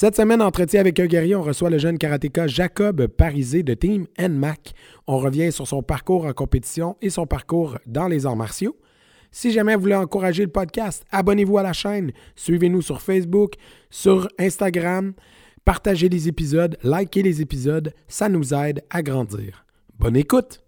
Cette semaine, entretien avec un guerrier, on reçoit le jeune karatéka Jacob Parisé de Team NMAC. On revient sur son parcours en compétition et son parcours dans les arts martiaux. Si jamais vous voulez encourager le podcast, abonnez-vous à la chaîne, suivez-nous sur Facebook, sur Instagram, partagez les épisodes, likez les épisodes, ça nous aide à grandir. Bonne écoute!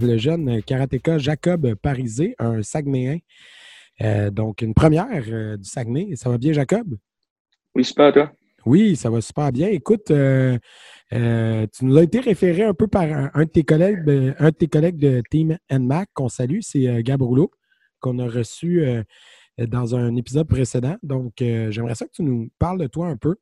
le jeune karatéka Jacob Parisé, un Saguenayen. Euh, donc, une première euh, du Saguenay. Ça va bien, Jacob? Oui, super, toi. Oui, ça va super bien. Écoute, euh, tu nous as été référé un peu par un, un de tes collègues, de, un de tes collègues de Team NMAC qu'on salue, c'est Gab Rouleau, qu'on a reçu dans un épisode précédent. Donc, j'aimerais ça que tu nous parles de toi un peu.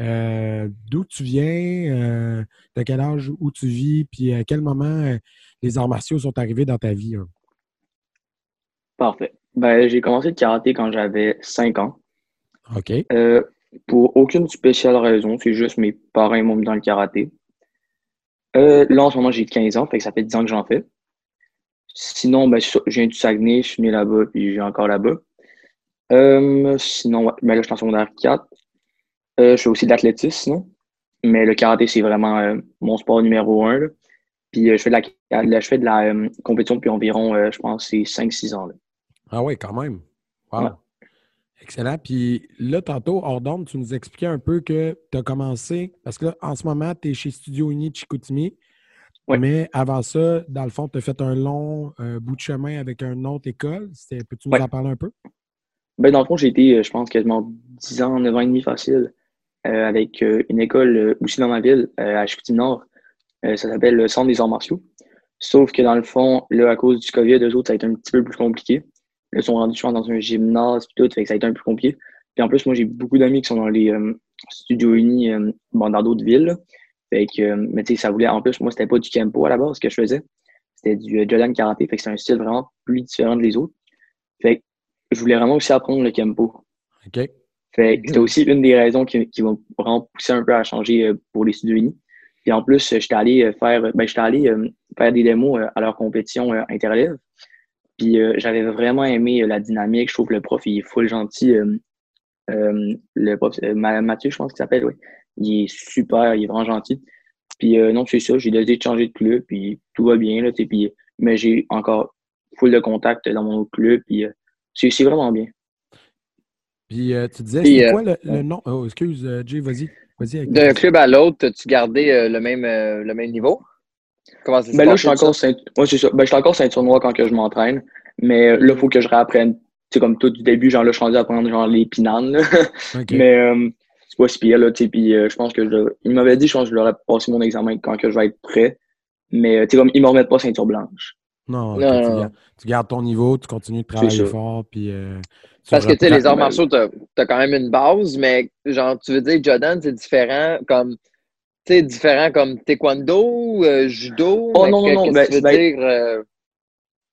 Euh, D'où tu viens, euh, de quel âge, où tu vis, puis à quel moment euh, les arts martiaux sont arrivés dans ta vie. hein? Parfait. Ben, j'ai commencé le karaté quand j'avais 5 ans. OK. Euh, pour aucune spéciale raison, c'est juste mes parents m'ont mis dans le karaté. Là, en ce moment, j'ai 15 ans, fait que ça fait 10 ans que j'en fais. Sinon, ben, je viens du Saguenay, je suis né là-bas, puis j'ai encore là-bas. Sinon, ouais, ben là, je suis en secondaire 4. Euh, je fais aussi de l'athlétisme. Mais le karaté, c'est vraiment euh, mon sport numéro un. là. Puis euh, je fais de la, là, je fais de la compétition depuis environ, je pense, c'est 5-6 ans. là. Ah oui, quand même. Wow. Ouais. Excellent. Puis là, tantôt, hors tu nous expliquais un peu que tu as commencé, parce que là, en ce moment, tu es chez Studio Uni Chicoutimi. Ouais. Mais avant ça, dans le fond, tu as fait un long bout de chemin avec une autre école. Peux-tu nous Ouais. en parler un peu? Ben, dans le fond, j'ai été, je pense, quasiment 10 ans, 9 ans et demi facile, avec euh, une école euh, aussi dans ma ville, euh, à Chicoutimi-Nord. Euh, ça s'appelle le Centre des arts martiaux. Sauf que dans le fond, là, à cause du COVID, eux autres, ça a été un petit peu plus compliqué. Ils sont rendus, pense, dans un gymnase, puis tout, que ça a été un peu compliqué. Puis en plus, moi, j'ai beaucoup d'amis qui sont dans les euh, studios unis, euh, dans d'autres villes. Fait que, euh, mais tu sais, ça voulait, en plus, moi, c'était pas du Kempo à la base, ce que je faisais. C'était du euh, Jordan Karaté, fait que c'est un style vraiment plus différent des autres. Fait que je voulais vraiment aussi apprendre le Kempo. OK. C'était aussi une des raisons qui, qui m'ont vraiment poussé un peu à changer euh, pour les studios unis. Puis en plus, j'étais allé euh, faire, ben, j'étais allé euh, faire des démos à leur compétition interlève. Puis euh, j'avais vraiment aimé la dynamique. Je trouve que le prof, il est full gentil. euh, le prof, Ma- Mathieu, je pense qu'il s'appelle, oui. Il est super, il est vraiment gentil. Puis euh, non, c'est ça, j'ai décidé de changer de club, puis tout va bien, là, tu sais, puis, mais j'ai encore full de contact dans mon autre club, puis c'est c'est vraiment bien. Puis euh, tu disais, c'est euh, quoi le, le nom? Oh, excuse, euh, Jay, vas-y. Vas-y avec D'un club à l'autre, as-tu gardé euh, le, même, euh, le même niveau? Comment ça se Ben là, passe, je suis encore ouais, ça. Ben, je suis encore ceinture noire quand que je m'entraîne. Mais euh, là, il faut que je réapprenne. C'est comme tout du début, genre là, je suis rendu à apprendre genre les pinanes. là. Mais euh, c'est pas si pire, là, tu sais. Puis euh, je pense que je Il m'avait dit, je pense que je leur ai passé mon examen quand que je vais être prêt. Mais tu sais, comme ils me remettent pas ceinture blanche. Non, tu, gardes, tu gardes ton niveau, tu continues de travailler fort, puis... euh, tu Parce que, tu sais, les arts martiaux, t'as as quand même une base, mais genre, tu veux dire, Jordan, c'est différent comme, tu sais, différent comme taekwondo, euh, judo, Oh, mais non, non, que- non, ben, tu ben- dire? euh,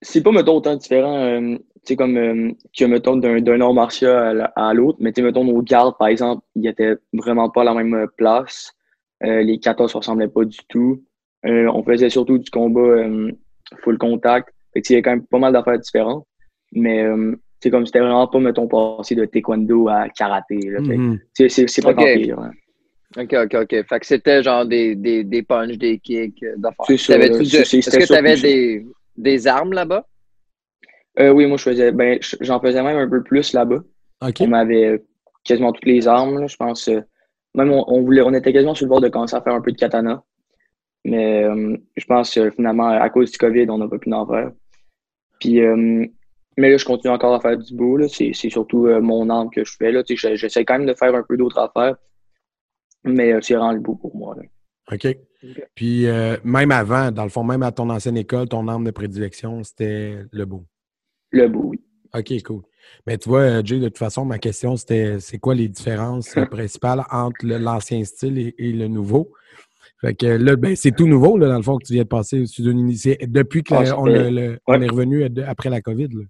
c'est pas, mettons, autant différent, euh, tu sais, comme, euh, que, mettons, d'un, d'un art martial à, la- à l'autre. Mais, tu sais, mettons, nos gardes, par exemple, ils étaient vraiment pas à la même euh, place. Euh, les 14 se ressemblaient pas du tout. Euh, on faisait surtout du combat euh, full contact. Fait que, il y a quand même pas mal d'affaires différentes. Mais, euh, c'est comme, c'était vraiment pas, mettons, passé de taekwondo à karaté, Mhm. c'est, c'est, c'est pas Ok. tant pire. OK, OK, OK. Fait que c'était genre des, des, des punches, des kicks, euh, d'affaires. Là. de- Est-ce c'était que tu avais des, des armes là-bas? Euh, oui, moi, je faisais, ben, j'en faisais même un peu plus là-bas. OK. On avait quasiment toutes les armes, là, je pense. euh, même on, on voulait, on était quasiment sur le bord de commencer à faire un peu de katana. Mais euh, je pense que finalement, à cause du COVID, on n'a pas pu en faire. Puis, euh, mais là, je continue encore à faire du beau. là. C'est surtout euh, mon arme que je fais. Là. J'essaie quand même de faire un peu d'autres affaires. Mais c'est vraiment le beau pour moi. là. OK. Puis même avant, dans le fond, même à ton ancienne école, ton arme de prédilection, c'était le beau. Le beau, oui. OK, cool. Mais tu vois, Jay, de toute façon, ma question, c'était c'est quoi les différences principales entre l'ancien style et, et le nouveau? Fait que là, ben, c'est tout nouveau, là, dans le fond, que tu viens de passer au studio initié depuis qu'on Ah, ouais. est revenu après la COVID. Là.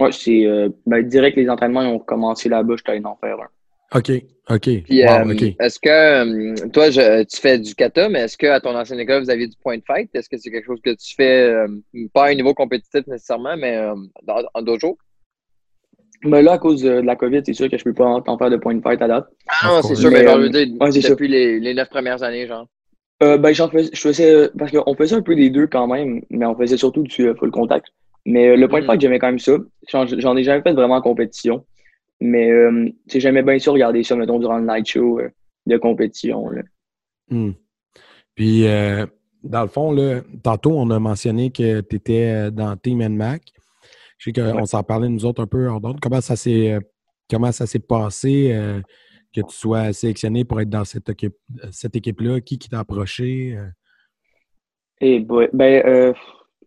Ouais, c'est euh, ben, direct les entraînements ils ont commencé là-bas, je allé en faire un. OK, OK. Puis, Wow, euh, OK. est-ce que, euh, toi, je- tu fais du kata, mais est-ce qu'à ton ancienne école, vous aviez du point de fight? Est-ce que c'est quelque chose que tu fais, euh, pas à un niveau compétitif nécessairement, mais euh, dans- en dojo? Mais là, à cause de, la COVID, c'est sûr que je peux pas en faire de point de fight à date. Ah non, c'est sûr, mais genre, je veux dire, ouais, depuis les, les neuf premières années, genre. Euh, ben, j'en fais, je faisais, euh, parce qu'on faisait un peu des deux quand même, mais on faisait surtout du euh, full contact. Mais euh, le point de Mhm. fight, j'aimais quand même ça. J'en, j'en ai jamais fait vraiment en compétition. Mais j'aimais bien ça regarder ça, mettons, durant le night show de compétition. Là. Hmm. Puis, dans le fond, là, tantôt, on a mentionné que tu étais dans Team NMAC. Je sais qu'on Ouais. s'en parlait, nous autres, un peu hors d'autres. Comment ça s'est comment ça s'est passé que tu sois sélectionné pour être dans cette, équipe, cette équipe-là? Qui, t'a approché? euh? Boy, ben, euh,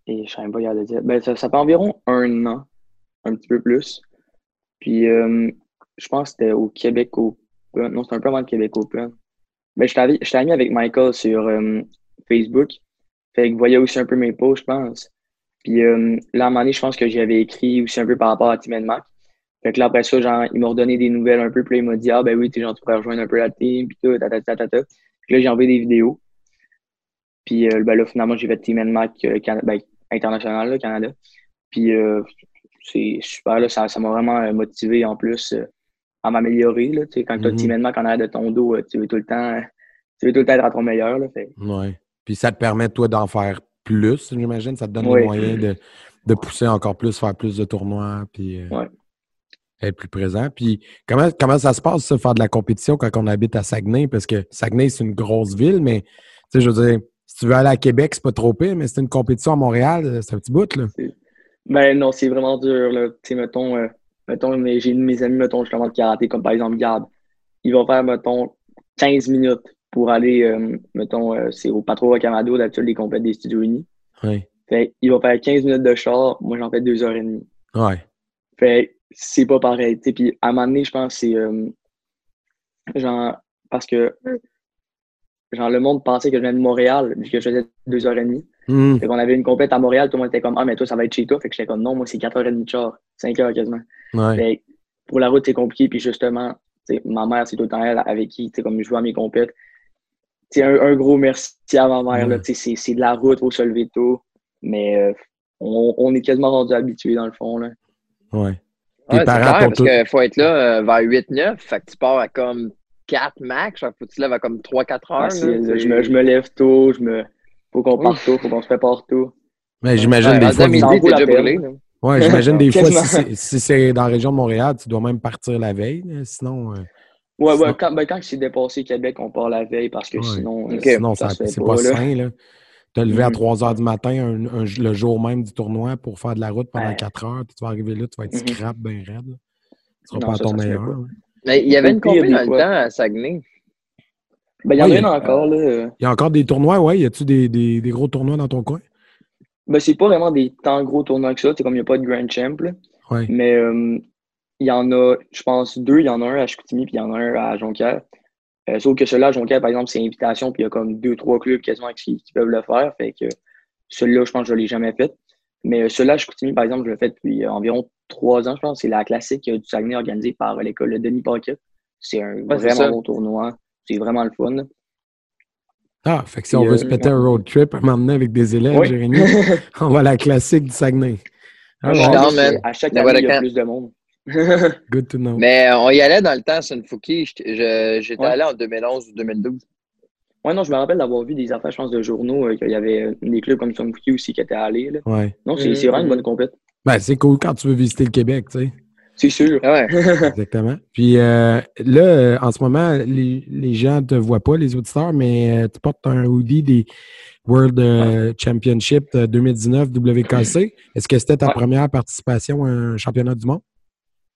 et je sais même pas le dire. Ben, ça, ça fait environ un an, un petit peu plus. Puis, euh, je pense que c'était au Québec Open. Non, c'était un peu avant le Québec Open. Ben, j'étais ami avec Michael sur euh, Facebook. Fait qu'il voyait aussi un peu mes posts, je pense. Puis euh, là, à un je pense que j'avais écrit aussi un peu par rapport à Team Mac. Fait que là, après ça, genre, il m'a redonné des nouvelles un peu. Puis là, il m'a dit, ah, ben oui, t'es genre, tu pourrais rejoindre un peu la team. Puis tout, tata, tata, tata. Puis là, j'ai envoyé des vidéos. Puis euh, ben là, finalement, j'ai fait Team NMAC euh, ben, international, là, Canada. Puis euh, c'est super, là, ça m'a vraiment euh, motivé en plus à m'améliorer. Là, tu sais, quand tu as Mhm. Team NMAC en arrière de ton dos, tu veux tout le temps, tu veux tout le temps être à ton meilleur. Là, fait. Ouais. Puis ça te permet, toi, d'en faire plus, j'imagine? Ça te donne les moyens de, de pousser encore plus, faire plus de tournois, puis Ouais. Être plus présent. Puis comment, comment ça se passe, ça, faire de la compétition quand on habite à Saguenay? Parce que Saguenay, c'est une grosse ville, mais tu sais, je veux dire, si tu veux aller à Québec, c'est pas trop pire, mais c'est une compétition à Montréal, euh, c'est un petit bout, là. Ben non, c'est vraiment dur. Là. Tu sais, mettons, euh, mettons j'ai une de mes amis, mettons, justement, de karaté, comme par exemple Gab. Il va faire, mettons, 15 minutes pour aller, euh, mettons, euh, c'est au Patro Camado, d'habitude, les compètes des Studios Unis. Ouais. Fait il va faire 15 minutes de char, moi j'en fais 2 heures et demie. Ouais. Fait c'est pas pareil. tu sais. Puis à un moment donné, je pense que c'est euh, genre parce que genre le monde pensait que je venais de Montréal, vu que je faisais 2 heures et demie. Hum, Fait qu'on avait une compète à Montréal, tout le monde était comme Ah, mais toi, ça va être chez toi. Fait que j'étais comme non, moi c'est 4 heures et demie de char, 5 heures quasiment. ouais. Fait pour la route, c'est compliqué. Puis justement, ma mère, c'est tout le temps elle avec qui, tu sais, comme je joue à mes compètes. Un, un gros merci à ma mère. sais, C'est de la route, faut se lever tôt. Mais euh, on, on est quasiment rendu habitué dans le fond. Là. ouais. Tes Ouais, parents clair, parce qu'il faut être là euh, vers 8-9, fait que tu pars à comme 4 max, faut que tu te lèves à comme 3-4 heures. Là, je, me, je me lève tôt, je me. Faut qu'on parte tôt, faut qu'on se prépare tôt. Mais j'imagine Ouais, des fois. midi, t'es déjà brûlé. Ouais, j'imagine des fois, si c'est si c'est dans la région de Montréal, tu dois même partir la veille. Sinon, euh, Ouais, Sinon- ouais, quand, ben, quand c'est dépassé Québec, on part la veille parce que Ouais. sinon, euh, Ok. sinon ça ça- c'est pas, pas, là. sain. Là. Te lever à Mhm. 3 heures du matin un- un- le jour même du tournoi pour faire de la route pendant Ouais. 4 heures, puis tu vas arriver là, tu vas être Mhm. scrap bien raide. là. Tu seras Non, pas à ton meilleur. Mais il y avait une compé dans le temps à Saguenay. Ben, il y en Ouais, a une a- encore, là. euh, Il y a encore des tournois, ouais. Y a-tu des, des, des gros tournois dans ton coin? Ben, c'est pas vraiment des tant gros tournois que ça. C'est comme il n'y a pas de Grand Champ, là. Ouais. Mais euh, il y en a, je pense, deux. Il y en a un à Chicoutimi, puis il y en a un à Jonquière. Euh, sauf que celui-là à Jonquière, par exemple, c'est invitation, puis il y a comme deux, trois clubs quasiment qui, qui peuvent le faire. Fait que celui-là, je pense que je ne l'ai jamais fait. Mais euh, celui-là à Chicoutimi, par exemple, je l'ai fait depuis euh, environ trois ans, je pense. C'est la classique du Saguenay organisée par l'école Denis Pocket. C'est un vraiment bon tournoi. C'est vraiment le fun. Ah, fait que si on veut euh, se péter un road trip, m'emmener avec des élèves, Oui. Jérémy, on va à la classique du Saguenay. Ah, Je ouais, suis down, man. à chaque année, il y a plus de monde. good to know. Mais on y allait dans le temps, Sunfuki. J'étais je- j'étais Ouais. allé en 2011 ou 2012. Ouais, non, je me rappelle d'avoir vu des affaires, je pense, de journaux, euh, qu'il y avait euh, des clubs comme Sunfuki aussi qui étaient allés. Là. Ouais. Non, c'est Mhm. c'est vraiment une bonne compète. Ben, c'est cool quand tu veux visiter le Québec, tu sais. C'est sûr. Ah ouais. Exactement. Puis euh, là, en ce moment, les, les gens ne te voient pas, les auditeurs, mais euh, tu portes un hoodie des World euh, Championship euh, 2019 WKC. Est-ce que c'était ta Ouais. première participation à un championnat du monde?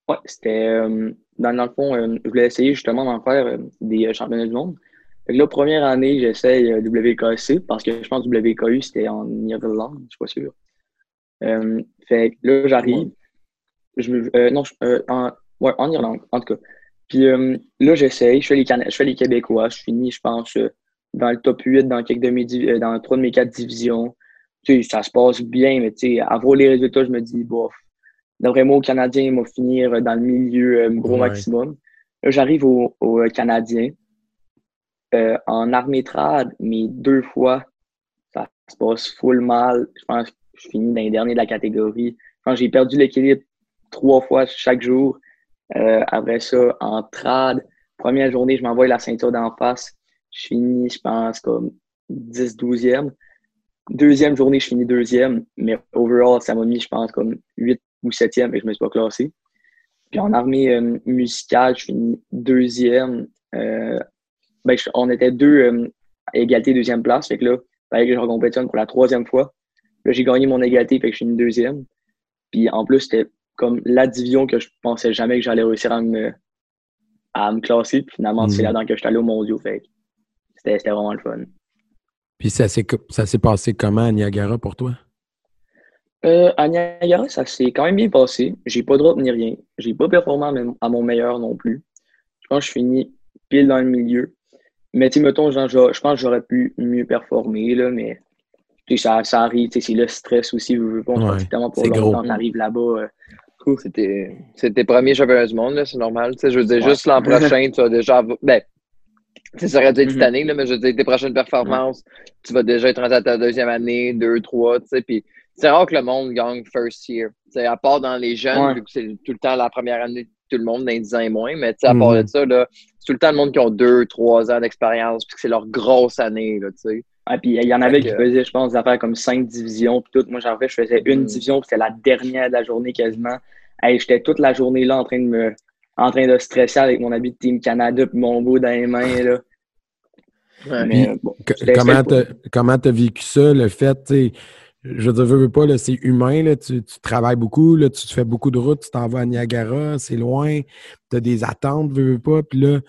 Ouais, c'était. euh, dans, dans le fond, euh, je voulais essayer justement d'en faire euh, des euh, championnats du monde. Fait que là, première année, j'essaye euh, WKC parce que je pense que WKU, c'était en Irlande, je suis pas sûr. Euh, fait que là, j'arrive. je, euh, non, en, ouais, en Irlande, en tout cas. Puis là, j'essaye, je fais les je fais les Québécois, je finis, je pense, dans le top 8 dans quelques de mes dans trois de mes quatre divisions. Tu sais, ça se passe bien, mais tu sais, à voir les résultats, je me dis, bof. D'après moi, au Canadien, il va finir dans le milieu gros maximum. J'arrive au, au Canadien. Euh, en armétrade, mais deux fois, ça se passe full mal. Je pense que je finis dans les derniers de la catégorie. Quand j'ai perdu l'équilibre trois fois chaque jour, euh, après ça, en trad, première journée, je m'envoie la ceinture d'en face. Je finis, je pense, comme 10-12e. Deuxième journée, je finis deuxième, mais overall, ça m'a mis, je pense, comme 8 ou 7e et je ne me suis pas classé. Puis en armée euh, musicale, je finis deuxième ben, on était deux euh, à égalité deuxième place. Fait que là, il fallait que je recompétitionne pour la troisième fois. Là, j'ai gagné mon égalité, fait que je suis une deuxième. Puis en plus, c'était comme la division que je pensais jamais que j'allais réussir à me, à me classer. Puis finalement, c'est mhm. là-dedans que je suis allé au mondiaux. Fait c'était, c'était vraiment le fun. Puis ça s'est, ça s'est passé comment à Niagara pour toi? Euh, à Niagara, ça s'est quand même bien passé. J'ai pas de drop ni rien. J'ai pas performé à mon meilleur non plus. Je pense que je finis pile dans le milieu. Mais tu mettons, genre, je, pense que j'aurais pu mieux performer, là, mais ça, ça arrive, c'est le stress aussi, vous pas, on ouais, pour longtemps, on arrive là-bas. Euh, c'était tes premiers championnats du monde, c'est normal. Je veux dire, juste l'an prochain, tu vas déjà. Ben, ça aurait dû être cette année, là, mais je veux dire, tes prochaines performances, tu vas déjà être rendu à ta deuxième année, deux, trois, tu sais, puis c'est rare que le monde gagne first year. sais à part dans les jeunes, vu que c'est tout le temps la première année tout le monde dans les 10 ans et moins, mais à part de mm. ça, là, c'est tout le temps le monde qui ont 2, 3 ans d'expérience, puis que c'est leur grosse année, là, tu sais. Ah, puis il y en avait qui faisaient, je pense, des affaires comme 5 divisions, puis tout. Moi, j'en fait, je faisais une mm. division, puis c'était la dernière de la journée quasiment. Hey, j'étais toute la journée là en train de me en train de stresser avec mon habit de Team Canada puis mon beau dans les mains, là. mais, bon, comment t'as vécu ça, le fait, tu je veux veux pas, c'est humain, là, tu, travailles beaucoup, là, tu te fais beaucoup de routes, tu t'en vas à Niagara, c'est loin, tu as des attentes, veux, veux pas, puis là,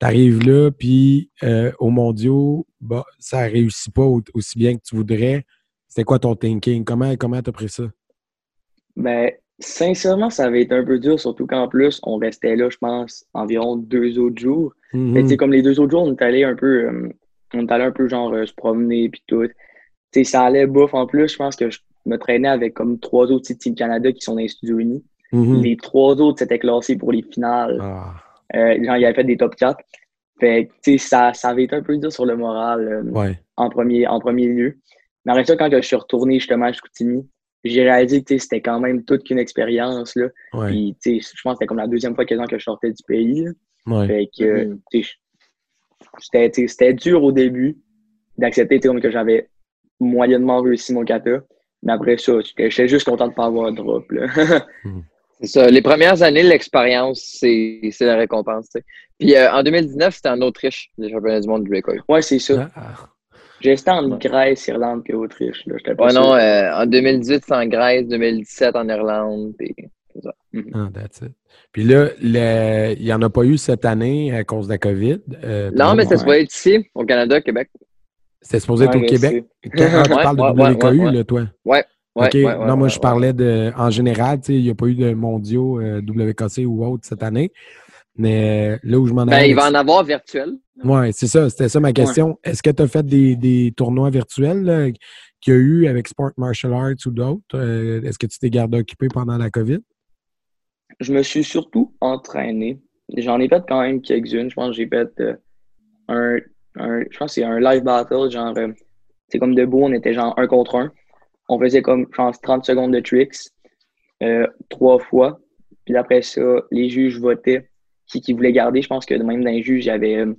tu arrives là, puis euh, au mondiaux, bah, ça réussit pas aussi bien que tu voudrais. C'était quoi ton thinking? Comment tu as pris ça? Ben, sincèrement, ça avait été un peu dur, surtout qu'en plus, on restait là, je pense, environ deux autres jours. Mais mm-hmm. comme les deux autres jours, on est allé un peu, euh, on est allé un peu genre euh, se promener, puis tout ça allait bouffe. En plus, je pense que je me traînais avec comme trois autres Team Canada qui sont dans les studios unis. Mm-hmm. Les trois autres s'étaient classés pour les finales. Ah. Euh, genre, ils avaient fait des top 4. Fait ça, ça avait été un peu dur sur le moral euh, en, premier, en premier lieu. Mais après ça, quand je suis retourné justement à Chicoutimi, j'ai réalisé que c'était quand même toute qu'une expérience. Là. Puis, je pense que c'était comme la deuxième fois que je sortais du pays. Fait que, mm-hmm. c'était dur au début d'accepter que j'avais moyennement réussi mon kata. Mais après ça, j'étais juste content de ne pas avoir de drop. Hmm. c'est ça. Les premières années, l'expérience, c'est la récompense. Puis euh, en 2019, c'était en Autriche, les championnats du monde du breakaway. Ouais, c'est ça. Ah. J'ai été en Grèce, Irlande et Autriche. Là. Ouais, non, euh, en 2018, c'est en Grèce, 2017 en Irlande. Puis, ça. Mhm. Ah, that's it. Puis là, il n'y en a pas eu cette année à cause de la COVID. Euh, non, mais ça se voit être ici, au Canada, Québec. C'était supposé être au Québec. Quand tu parles de WKU, là, toi? Ouais. OK? non, moi, je parlais de. En général, il n'y a pas eu de mondiaux euh, WKC ou autre cette année. Mais euh, là où je m'en ben, allais. Ben, il va en avoir virtuel. Oui, c'est ça. C'était ça ma question. Est-ce que tu as fait des, des tournois virtuels qu'il y a eu avec Sport Martial Arts ou d'autres? Euh, est-ce que tu t'es gardé occupé pendant la COVID? Je me suis surtout entraîné. J'en ai fait quand même quelques-unes. Je pense que j'ai fait un je pense que c'est un live battle, genre, euh, c'est comme debout, on était genre un contre un. On faisait comme, je pense, 30 secondes de tricks, euh, trois fois. Puis après ça, les juges votaient qui, qui voulait garder. Je pense que même dans les juges, il y avait euh,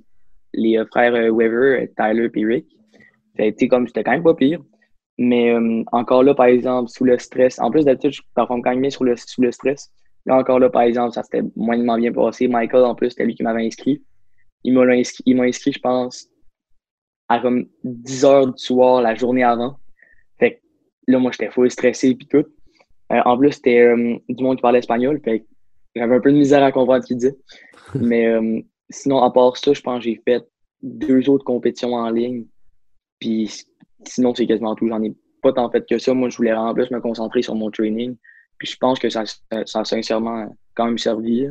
les frères Weaver, Tyler et Rick. C'était comme, c'était quand même pas pire. Mais encore là, par exemple, sous le stress, en plus d'habitude, je performe quand même bien le, sous le stress. Là, encore là, par exemple, ça s'était moyennement bien passé. Michael, en plus, c'était lui qui m'avait inscrit. Il m'a inscrit, inscrit, je pense, à comme 10 heures du soir la journée avant. Fait que là, moi, j'étais full stressé puis tout. Euh, en plus, c'était euh, du monde qui parlait espagnol. Fait j'avais un peu de misère à comprendre ce qu'il disait. Mais euh, sinon, à part ça, je pense que j'ai fait deux autres compétitions en ligne. Puis sinon, c'est quasiment tout. J'en ai pas tant fait que ça. Moi, je voulais en plus me concentrer sur mon training. Puis je pense que ça, ça a sincèrement quand même servi.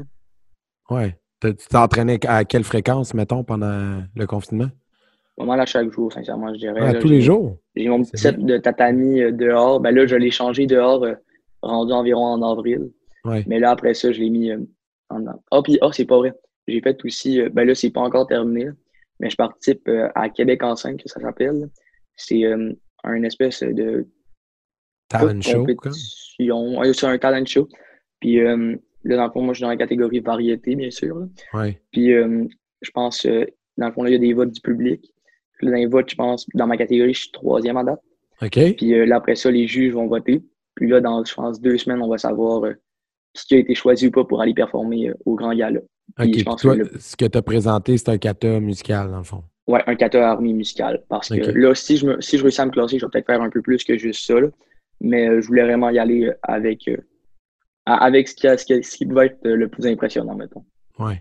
Ouais. Tu t'entraînais à quelle fréquence, mettons, pendant le confinement? Vraiment à chaque jour, sincèrement, je dirais. Ah, tous les jours? J'ai mon petit set de tatami euh, dehors. Ben là, je l'ai changé dehors, euh, rendu environ en avril. Ouais. Mais là, après ça, je l'ai mis euh, en. Ah, puis, ah, c'est pas vrai. J'ai fait aussi. ben là, c'est pas encore terminé. mais je participe à Québec en 5, que ça s'appelle. C'est un espèce de. Talent show, C'est un talent show. Puis là, dans le fond, moi, je suis dans la catégorie variété, bien sûr. Ouais. Puis je pense, dans le fond, là, il y a des votes du public. Là, dans les votes, je pense, dans ma catégorie, je suis troisième à date. OK. Puis là, après ça, les juges vont voter. Puis là, dans, je pense, deux semaines, on va savoir ce qui a été choisi ou pas pour aller performer au grand gala. OK. Toi, ce que tu as présenté, c'est un kata musical, dans le fond. Oui, un kata armée musical. Parce que là, si je, me, si je réussis à me classer, je vais peut-être faire un peu plus que juste ça. Mais je voulais vraiment y aller avec, avec ce qui, ce, qui, ce qui pouvait être le plus impressionnant, mettons. Oui.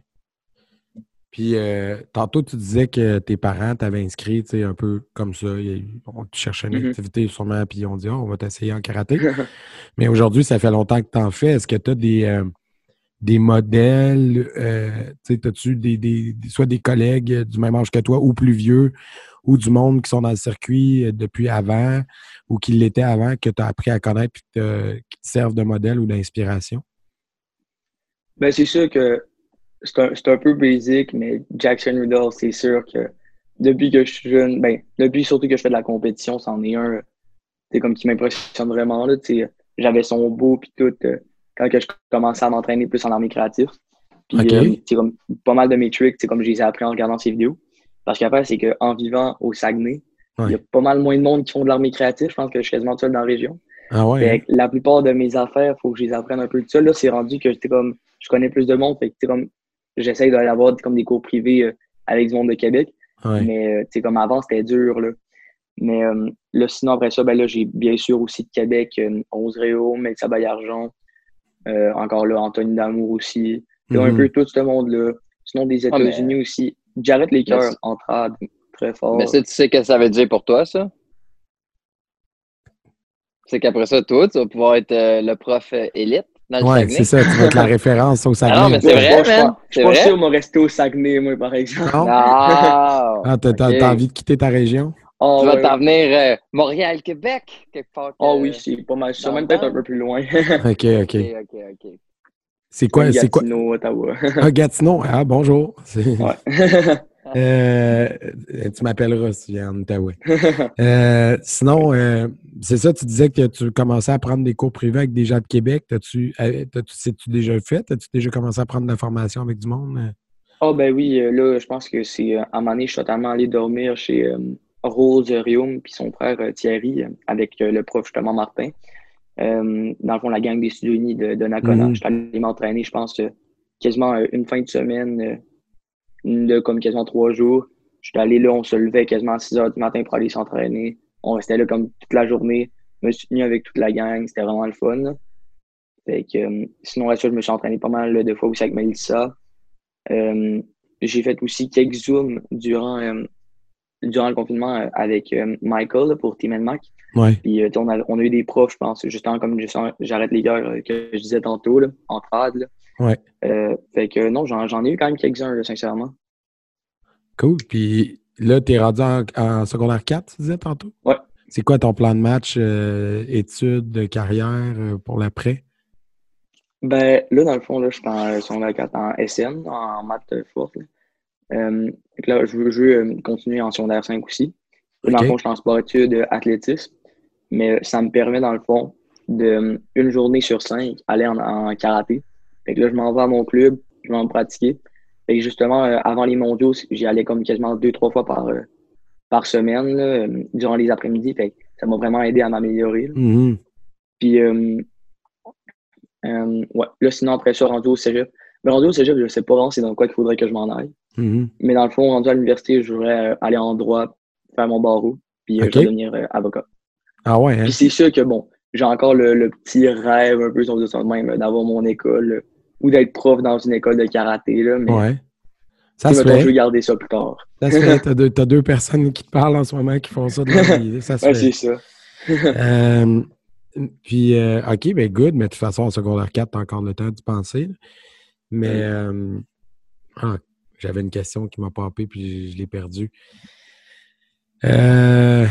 Puis, euh, tantôt, tu disais que tes parents t'avaient inscrit, tu sais, un peu comme ça. On cherchait une mm-hmm. activité sûrement, puis ils ont dit, oh, on va t'essayer en karaté. Mais aujourd'hui, ça fait longtemps que tu en fais. Est-ce que tu as des, euh, des modèles, euh, tu sais, as-tu des, des, soit des collègues du même âge que toi ou plus vieux, ou du monde qui sont dans le circuit depuis avant ou qui l'étaient avant, que tu as appris à connaître puis qui te servent de modèle ou d'inspiration? Ben, c'est sûr que c'est un, un, peu basic, mais Jackson Rudolph, c'est sûr que depuis que je suis jeune, ben, depuis surtout que je fais de la compétition, c'en est un, c'est comme qui m'impressionne vraiment, là, j'avais son beau puis tout, euh, quand que je commençais à m'entraîner plus en armée créative. Puis, euh, c'est comme pas mal de mes tricks, c'est comme je les ai appris en regardant ces vidéos. Parce qu'après, c'est qu'en vivant au Saguenay, il y a pas mal moins de monde qui font de l'armée créative. Je pense que je suis quasiment seul dans la région. Ah ouais, hein? La plupart de mes affaires, il faut que je les apprenne un peu tout seul. Là, c'est rendu que comme je connais plus de monde. Fait que comme j'essaie d'avoir comme des cours privés euh, avec du monde de Québec. Mais euh, comme avant, c'était dur. Là. Mais euh, là, sinon, après ça, ben, là, j'ai bien sûr aussi de Québec, euh, 11 Réo, Melissa Bayargent, encore là, Anthony Damour aussi. Mm Un peu tout ce monde-là. Sinon, des ah, États-Unis aussi. Jarrett Laker, entrade, très fort. Mais ça, tu sais ce que ça veut dire pour toi, ça? C'est qu'après ça, toi, tu vas pouvoir être le prof élite. Oui, c'est ça, tu vas être la référence au Saguenay. Ah non, mais c'est vrai, man. Je suis pas sûr de rester au Saguenay, moi, par exemple. Ah, ah t'as envie de quitter ta région? Oh, tu vas t'en venir euh, Montréal-Québec, quelque part. Ah oui, c'est pas mal. C'est même peut-être un peu plus loin. OK, OK. OK, OK, C'est quoi? C'est quoi? Gatineau, Ottawa. ah, Gatineau. Ah, bonjour. Ouais. Euh, tu m'appelleras si en Outaouais. euh, sinon, euh, c'est ça, tu disais que tu commençais à prendre des cours privés avec des gens de Québec. T'as-tu, tu déjà fait? As-tu déjà commencé à prendre de la formation avec du monde? Oh, ben oui, là, je pense que c'est à un moment donné, je suis totalement allé dormir chez Rose Rium puis son frère Thierry avec le prof justement Martin. Dans le fond, la gang des studios unis de, de Nakona. Mm-hmm. Je suis allé m'entraîner, je pense, quasiment une fin de semaine de comme quasiment trois jours. Je suis allé là, on se levait quasiment à 6 heures du matin pour aller s'entraîner. On restait là comme toute la journée. Je me suis tenu avec toute la gang. C'était vraiment le fun. Fait que, euh, sinon, ça, je me suis entraîné pas mal de fois aussi avec Melissa. Euh, j'ai fait aussi quelques zooms durant, euh, durant le confinement avec Michael pour Team Mac. Ouais. Puis on a, on, a, eu des profs, je pense, justement comme j'arrête les gars que je disais tantôt, là, en trad. Ouais. Euh, fait que non, j'en ai eu quand même quelques-uns, sincèrement. Cool. Puis là, tu es rendu en, secondaire 4, tu disais tantôt? Ouais. C'est quoi ton plan de match, euh, études, carrière euh, pour l'après? Ben, là, dans le fond, là, je suis en secondaire 4 en SN, en maths forte. Là. là, je veux, continuer en secondaire 5 aussi. Dans le fond, je suis en sport-études athlétisme. Mais ça me permet, dans le fond, de une journée sur cinq, aller en karaté. Fait que là, je m'en vais à mon club, je vais en pratiquer. Fait que justement, euh, avant les mondiaux, j'y allais comme quasiment deux, trois fois par, euh, par semaine, euh, durant les après-midi. Fait que ça m'a vraiment aidé à m'améliorer. Mm-hmm. Puis, ouais. Là, sinon, après ça, rendu au cégep. Mais rendu au cégep, je sais pas vraiment c'est dans quoi qu'il faudrait que je m'en aille. Mm-hmm. Mais dans le fond, rendu à l'université, je voudrais aller en droit, faire mon barreau, puis devenir avocat. Ah ouais, hein? Puis c'est sûr que, bon, j'ai encore le, petit rêve un peu, sur le même, d'avoir mon école ou d'être prof dans une école de karaté. Là, mais ouais. Ça se fait. Je vais garder ça plus tard. Ça se fait. T'as deux, as deux personnes qui te parlent en ce moment qui font ça de la vie. Ça se ouais, fait. c'est ça. euh, Puis, euh, OK, ben good, mais de toute façon, en secondaire 4, t'as encore le temps d'y penser. Mais euh, ah, j'avais une question qui m'a popé, puis je, je l'ai perdue. Euh,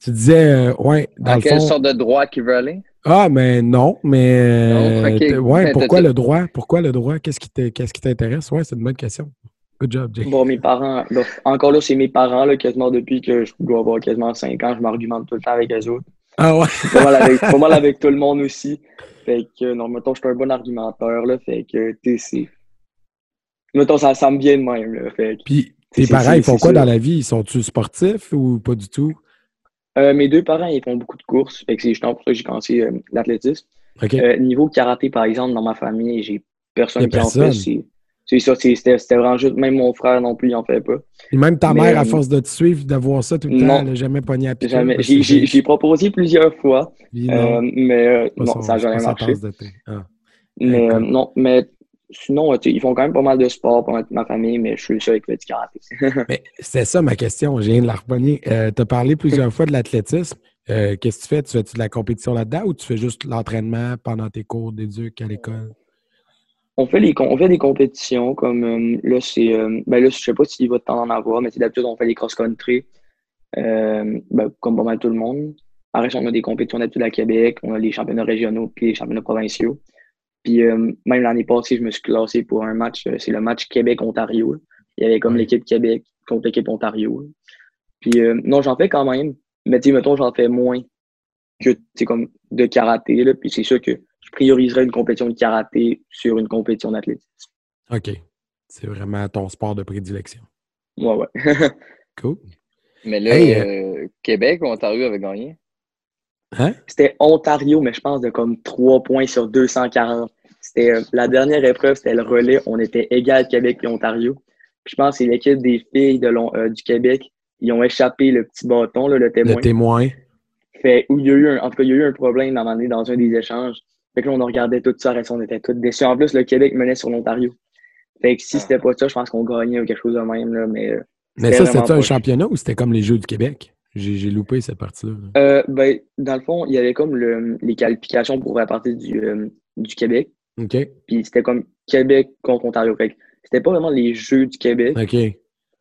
tu disais, euh, ouais, dans Dans le quelle fond. sorte de droit qu'il veut aller? Ah, mais non, mais. Non, ouais, Mais pourquoi le droit? Pourquoi le droit? Qu'est-ce qui t'est- qu'est-ce qui t'intéresse? Ouais, c'est une bonne question. Good job, Jay. Bon, mes parents, là, encore là, c'est mes parents, là, quasiment depuis que je dois avoir quasiment 5 ans, je m'argumente tout le temps avec eux autres. Ah ouais. Pas mal avec, pas mal avec tout le monde aussi. Fait que, non, mettons, je suis un bon argumenteur, là, fait que, tu sais, c'est... Mettons, ça, ça me vient de même, là, fait que... Puis tes parents, ils font quoi dans la vie? Ils sont-tu sportifs ou pas du tout? Euh, mes deux parents, ils font beaucoup de courses, fait que c'est justement pour ça que j'ai commencé euh, l'athlétisme. Euh, niveau karaté, par exemple, dans ma famille, j'ai personne a qui en fait. C'est c'est ça, c'est- c'était c'était vraiment juste, même mon frère non plus, il en fait pas. Et même ta mais, mère, à euh, force de te suivre, d'avoir ça tout le non. temps, elle n'a jamais pogné à. Jamais. parce J'ai j'ai- j'ai proposé plusieurs fois, euh, non, mais euh, non, son- ça n'a c'est jamais marché. de. Ah. Mais non, mais sinon, ils font quand même pas mal de sport pour ma famille, mais je suis le seul qui fait du karaté. Mais c'était ça ma question, je viens de la repogner. Euh, tu as parlé plusieurs fois de l'athlétisme. Euh, Qu'est-ce que tu fais? Tu fais-tu de la compétition là-dedans ou tu fais juste l'entraînement pendant tes cours d'éduc à l'école? On fait, les, on fait des compétitions comme euh, là, c'est. euh, ben là, je sais pas s'il va temps en avoir, mais c'est d'habitude, on fait les cross-country, euh, ben, comme pas mal tout le monde. Après, on a des compétitions d'habitude à Québec, on a les championnats régionaux puis les championnats provinciaux. Puis euh, même l'année passée, je me suis classé pour un match, euh, c'est le match Québec-Ontario. Il y avait comme l'équipe Québec contre l'équipe Ontario. Puis euh, non, j'en fais quand même, mais tu mettons, j'en fais moins que, tu sais, comme de karaté, là. Puis c'est sûr que prioriserais une compétition de karaté sur une compétition d'athlétisme. OK. C'est vraiment ton sport de prédilection. Ouais, ouais. Cool. Mais là, Hey, euh, Québec ou Ontario avait gagné? Hein? C'était Ontario, mais je pense de comme 3 points sur 240. C'était euh, la dernière épreuve, c'était le relais. On était égal Québec et Ontario. Puis je pense que c'est l'équipe des filles de euh, du Québec. Ils ont échappé le petit bâton, là, le témoin. Le témoin. Fait, où il y a eu un, en tout cas, il y a eu un problème à un moment donné dans un des échanges. Fait que là, on regardait tout ça, et on était tous déçus. En plus, le Québec menait sur l'Ontario. Fait que si c'était pas ça, je pense qu'on gagnait ou quelque chose de même, là, mais, euh, Mais ça, c'était un poche. championnat ou c'était comme les Jeux du Québec? J'ai j'ai loupé cette partie-là. là. euh, ben, dans le fond, il y avait comme le, les qualifications pour faire partie du, euh, du Québec. OK. Puis c'était comme Québec contre Ontario. Fait que c'était pas vraiment les Jeux du Québec. OK.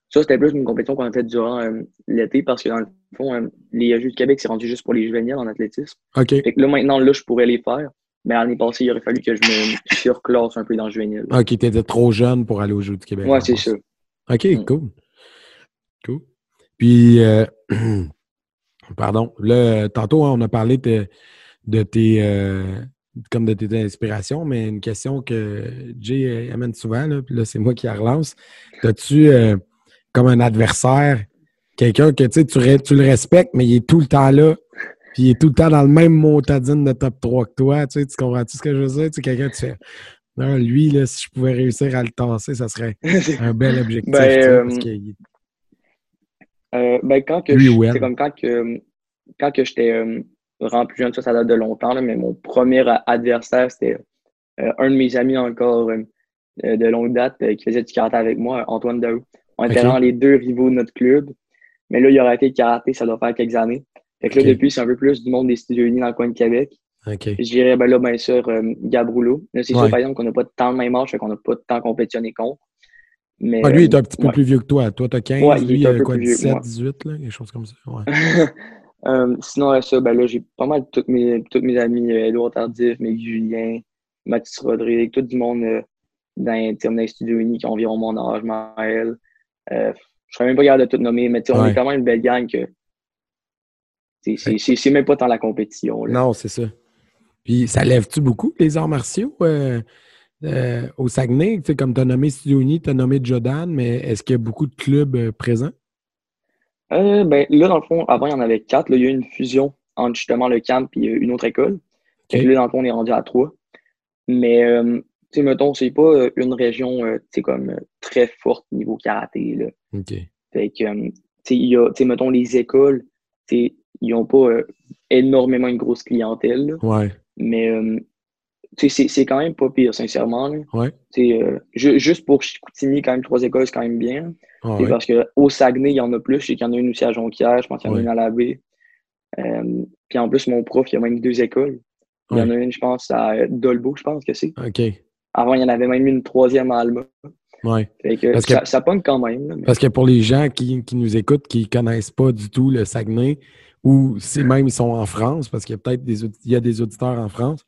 Ça, c'était plus une compétition qu'on a faite durant euh, l'été parce que dans le fond, euh, les Jeux du Québec, c'est rendu juste pour les juvéniles en athlétisme. OK. Fait que là, maintenant, là, je pourrais les faire. Mais l'année passée, il aurait fallu que je me surclasse un peu dans le juvénile. OK, t'étais trop jeune pour aller aux Jeux du Québec. Ouais, c'est ça. OK, Mm. cool. Cool. Puis, euh, pardon, là, tantôt, hein, on a parlé de, de tes, euh, comme de tes inspirations, mais une question que Jay euh, amène souvent, là, puis là, c'est moi qui la relance. As-tu, euh, comme un adversaire, quelqu'un que tu tu le respectes, mais il est tout le temps là, puis il est tout le temps dans le même motadine de top 3 que toi, tu sais, tu comprends-tu ce que je veux dire? Tu sais, quelqu'un, tu fais, non, lui, là, si je pouvais réussir à le tasser, ça serait un bel objectif. Ben, tu sais, euh, parce Euh, ben, quand que Lui je- comme quand que, quand que j'étais euh, vraiment plus jeune, ça, ça date de longtemps, là, mais mon premier adversaire, c'était euh, un de mes amis encore de longue date qui faisait du karaté avec moi, Antoine Daou. On était vraiment les deux rivaux de notre club. Mais là, il a arrêté le karaté, ça doit faire quelques années. Fait que là, depuis, c'est un peu plus du monde des Studios Unis dans le coin de Québec. Je dirais, ben là, bien sûr, euh, Gabroulo. Là, c'est Ouais. sûr, par exemple, qu'on n'a pas tant de même âge, qu'on n'a pas de temps compétitionné contre. Mais, Ah, lui, il est euh, un petit peu ouais. plus vieux que toi. Toi, t'as 15, Ouais, il lui, un euh, peu quoi, plus vieux que 17, moi. 18, là, quelque chose comme ça. Ouais. Euh, sinon, à ça, ben là, j'ai pas mal tous mes, tous mes amis, euh, Edouard Tardif, Mick Julien, Mathis Rodrigue, tout du monde euh, dans, les studios unis qui ont environ mon âge, Maël. Euh, je serais même pas capable de tout nommer, mais on est quand même une belle gang que c'est- même pas tant la compétition. Là. Non, c'est ça. Puis, ça lève-tu beaucoup les arts martiaux euh, euh, au Saguenay? Comme tu as nommé Studio Uni, tu as nommé Jordan, mais est-ce qu'il y a beaucoup de clubs euh, présents? Ben, là, dans le fond, avant, il y en avait quatre. Là, il y a eu une fusion entre justement le camp et une autre école. Là, dans le fond, on est rendu à trois. Mais, tu sais, mettons, c'est pas une région, tu sais, comme très forte niveau karaté, là. OK. Fait que, tu sais, il y a, tu sais, mettons, les écoles, tu sais, ils n'ont pas euh, énormément une grosse clientèle, là. Ouais. mais, euh, tu sais, c'est- c'est quand même pas pire, sincèrement, là. Ouais. Tu sais, euh, ju- juste pour Chicoutimi, quand même, trois écoles, c'est quand même bien. Ah ouais. Parce qu'au Saguenay, il y en a plus. Je sais qu'il y en a une aussi à Jonquière. Je pense qu'il y en a Ouais. une à la baie. Euh, puis en plus, mon prof, il y a même deux écoles. Il y en a une, je pense, à Dolbo, je pense que c'est. OK. Avant, il y en avait même une troisième à Alma. Ouais. Fait que Parce que- ça, ça pogne quand même. là, mais- Parce que pour les gens qui, qui nous écoutent, qui ne connaissent pas du tout le Saguenay, ou si même ils sont en France, parce qu'il y a peut-être des, audi- il y a des auditeurs en France.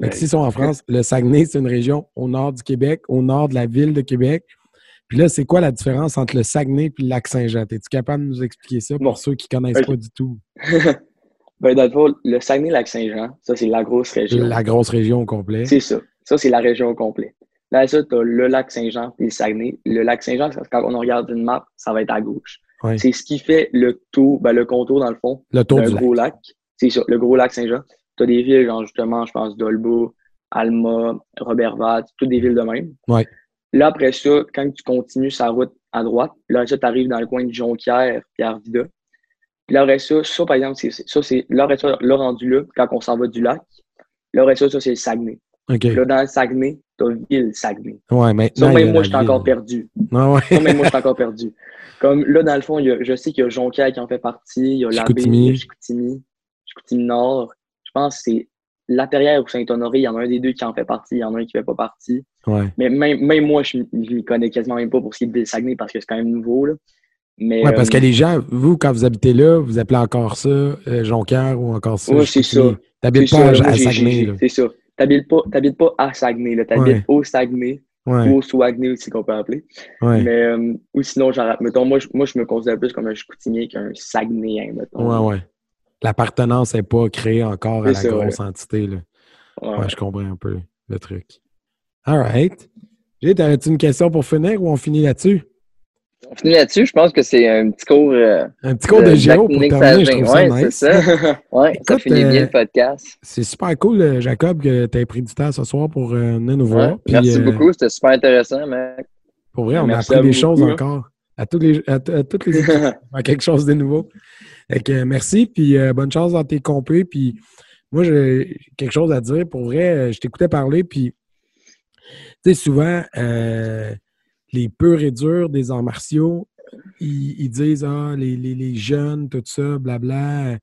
Que Ouais. s'ils sont en France, le Saguenay, c'est une région au nord du Québec, au nord de la ville de Québec. Puis là, c'est quoi la différence entre le Saguenay et le lac Saint-Jean? Es-tu capable de nous expliquer ça pour Bon. ceux qui ne connaissent Ok. pas du tout? ben, dans le fond, le Saguenay-Lac-Saint-Jean, ça, c'est la grosse région. La grosse région au complet. C'est ça. Ça, c'est la région au complet. Là, ça, tu as le lac Saint-Jean et le Saguenay. Le lac Saint-Jean, quand on regarde une map, ça va être à gauche. C'est ce qui fait le tour, ben, le contour, dans le fond, Le tour du gros lac. C'est ça, le gros lac Saint-Jean. Tu as des villes, genre, justement, je pense, Dolbeau, Alma, Robertval, toutes des villes de même. Ouais. Là, après ça, quand tu continues sa route à droite, là, tu arrives dans le coin de Jonquière, Pierre-Vida. Là, après ça, ça, par exemple, c'est, ça, c'est, là, après ça, là, rendu là, quand on s'en va du lac, là, après ça, ça, c'est le Saguenay. Là, dans le Saguenay, t'as ville Saguenay. Ouais, Ça, maintenant, y même moi, la je suis encore perdu. Ah ouais. Ça, même moi, je suis encore perdu. Comme là, dans le fond, il y a- je sais qu'il y a Jonquière qui en fait partie, il y a Chicoutimi. Chicoutimi, Chicoutimi Nord. Je pense que c'est Laperrière ou Saint-Honoré, il y en a un des deux qui en fait partie, il y en a un qui fait pas partie. Ouais. Mais même, même moi, je ne m'y connais quasiment même pas pour ce qui est de ville Saguenay parce que c'est quand même nouveau. Là. Mais, Ouais, parce euh, que les gens, vous, quand vous habitez là, vous appelez encore ça euh, Jonquière ou encore ça. Ouais, c'est ça. T'habites c'est pas ça, à, à Saguenay. C'est ça. T'habites pas, pas à Saguenay. T'habites Ouais. au Saguenay Ouais, ou au Saguenay aussi qu'on peut appeler. ouais. Mais, euh, ou sinon, genre, mettons, moi, je, moi, je me considère plus comme un Chicoutimier qu'un Saguenayen, mettons. Ouais, ouais. L'appartenance n'est pas créée encore à la ça, grosse entité. Là. Ouais. Je comprends un peu le truc. All right. T'avais-tu une question pour finir ou on finit là-dessus? On finit là-dessus, je pense que c'est un petit cours. euh, Un petit cours de, de géo pour terminer, je trouve ça. Ouais, nice. c'est ça. Ouais, ça finit bien euh, le podcast. C'est super cool, euh, Jacob, que tu aies pris du temps ce soir pour euh, venir nous voir. Ouais, Puis, merci euh, beaucoup, c'était super intéressant, mec. Pour vrai, on Merci a appris des choses beaucoup, hein. encore. À, tous les, à, à toutes les équipes, à quelque chose de nouveau. Euh, merci, puis euh, bonne chance dans tes compés. Puis moi, j'ai quelque chose à dire. Pour vrai, je t'écoutais parler, puis tu sais, souvent, euh, les purs et durs des arts martiaux, ils, ils disent Ah, les, les- les jeunes, tout ça, blabla, euh,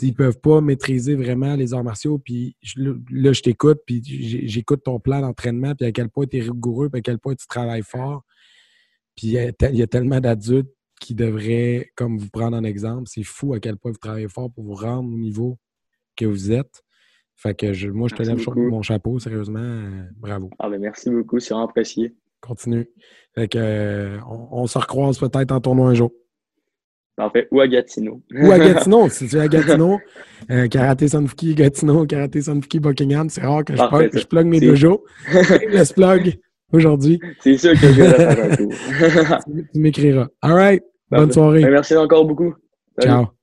ils peuvent pas maîtriser vraiment les arts martiaux. Puis je- là, je t'écoute, puis j'écoute ton plan d'entraînement, puis à quel point tu es rigoureux, puis à quel point tu travailles fort. Puis il y a y tellement d'adultes qui devraient, comme vous prendre en exemple, c'est fou à quel point vous travaillez fort pour vous rendre au niveau que vous êtes. Fait que je- moi, je te Merci lève beaucoup. mon chapeau, sérieusement. euh, bravo. Ah, ben, merci beaucoup, c'est vraiment apprécié. Continue. Fait que, euh, on, on se recroise peut-être en tournoi un jour. En fait, ou à Gatineau. Ou à Gatineau, si tu es à Gatineau, euh, Karaté Sanfuki, Gatineau, Karaté Sanfuki, Buckingham, c'est rare que je, Parfait, plug, je plug mes C'est- dojos. Je se plug aujourd'hui. c'est sûr que je vais faire un tour. Tu m'écriras. All right. Bonne Parfait. soirée. Ben, merci encore beaucoup. Salut. Ciao.